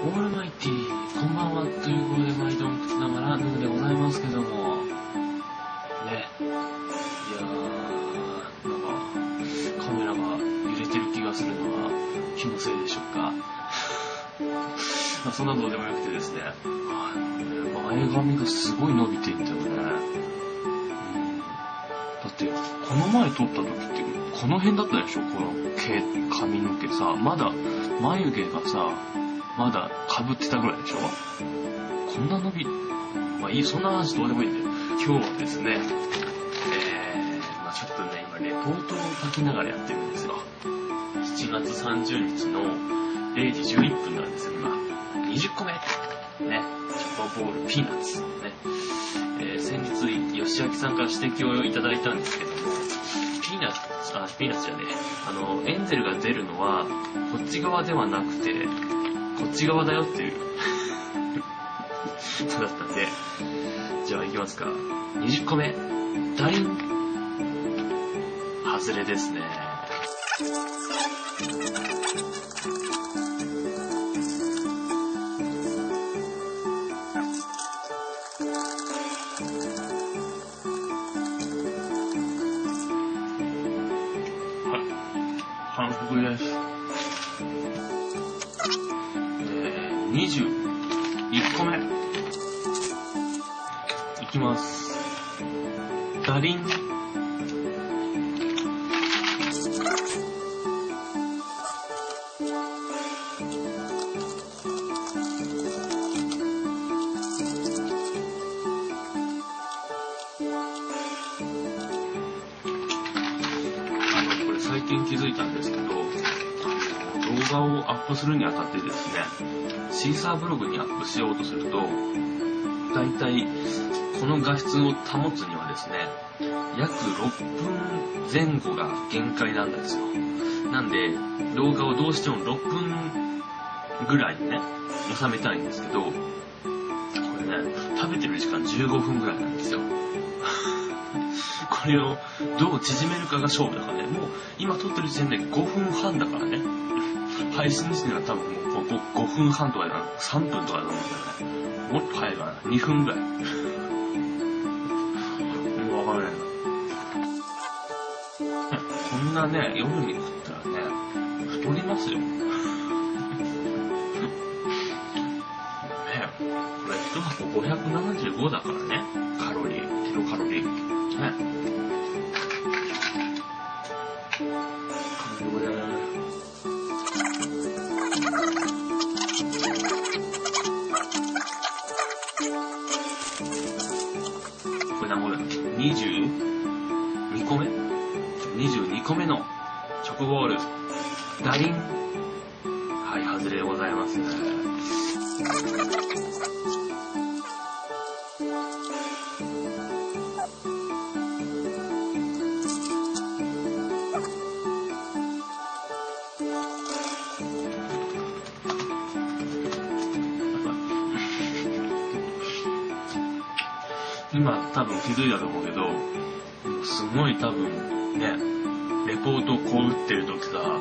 オールマイティー、こんばんは、ということで毎度送りながら、ヌーでございますけども、ね。いやー、なんか、カメラが揺れてる気がするのは、気のせいでしょうか。そんなどうでもよくてですね、前髪がすごい伸びていったよね。だって、この前撮った時って、この辺だったでしょ？この毛、髪の毛さ。まだ、眉毛がさ、まだ被ってたぐらいでしょ？こんな伸び、まあいい、そんな話どうでもいいんだよ。今日はですね、えー、まあちょっとね、今レポートを書きながらやってるんですよ。7月30日の0時11分なんですよ、今。20個目。ね。チョコボールピーナッツ。ね。えー、先日、吉明さんから指摘をいただいたんですけども、ピーナッツ、あ、ピーナッツじゃねえ。あの、エンゼルが出るのは、こっち側ではなくて、こっち側だよっていう そうだったんで、じゃあ行きますか。20個目。ダリン。外れですね。はい。反復です。21個目。いきます。ダリン。これ最近気づいたんですけど、画をアップするにあたってですね、シーサーブログにアップしようとすると、だいたいこの画質を保つにはですね、約6分前後が限界なんですよ。なんで、動画をどうしても6分ぐらいにね、収めたいんですけど、これね、食べてる時間15分ぐらいなんですよ。これをどう縮めるかが勝負だからね。もう今撮ってる時点で5分半だからね。配信時点は多分もう 5, 5分半とかじゃなく3分とかだと思うんだよね。もっと早いかな。2分ぐらい。もうわからないな。こんなね、夜に食ったらね、太りますよ。ねこれ1箱575だからね。カロリー、キロカロリー。ね。何個だ ?22 個目 ?22 個目のチョコボール。ダリン。はい、外れでございます。今多分気づいたと思うけど、すごい多分ね、レポートをこう打ってる時さ、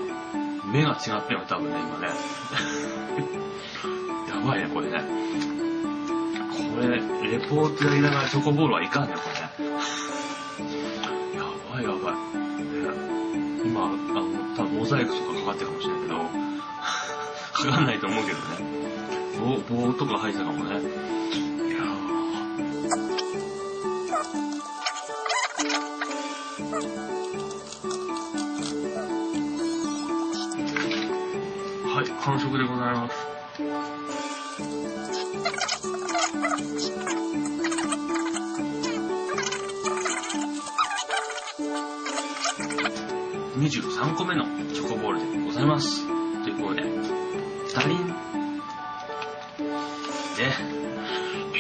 目が違ったよ、多分ね、今ね。やばいね、これね。これ、レポートやりながらチョコボールはいかんね、これね。やばいやばい。ね、今、あの、多分モザイクとかかかってるかもしれないけど、かかんないと思うけどね。棒、棒とか入ってたかもね。完食でございます。23個目のチョコボールでございます。ということで、ダリン。で。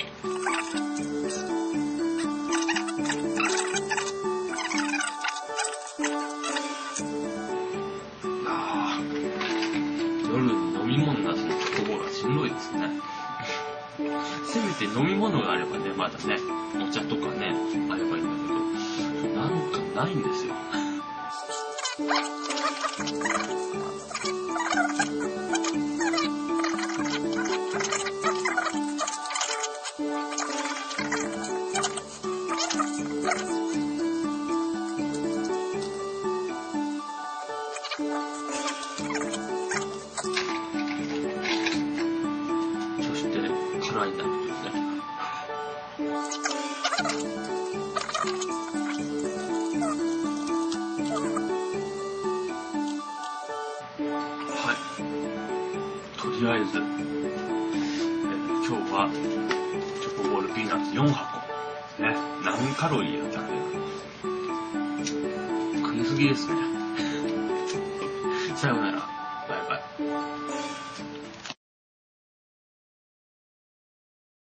て飲み物があればね、まだね、お茶とかね、あればいいんだけど、なんかないんですよ。そして辛いんだりあえず、えー今日はチョコボールピーナッツ4箱。ね、何カロリーやったっけ食いすぎですね。さようなら。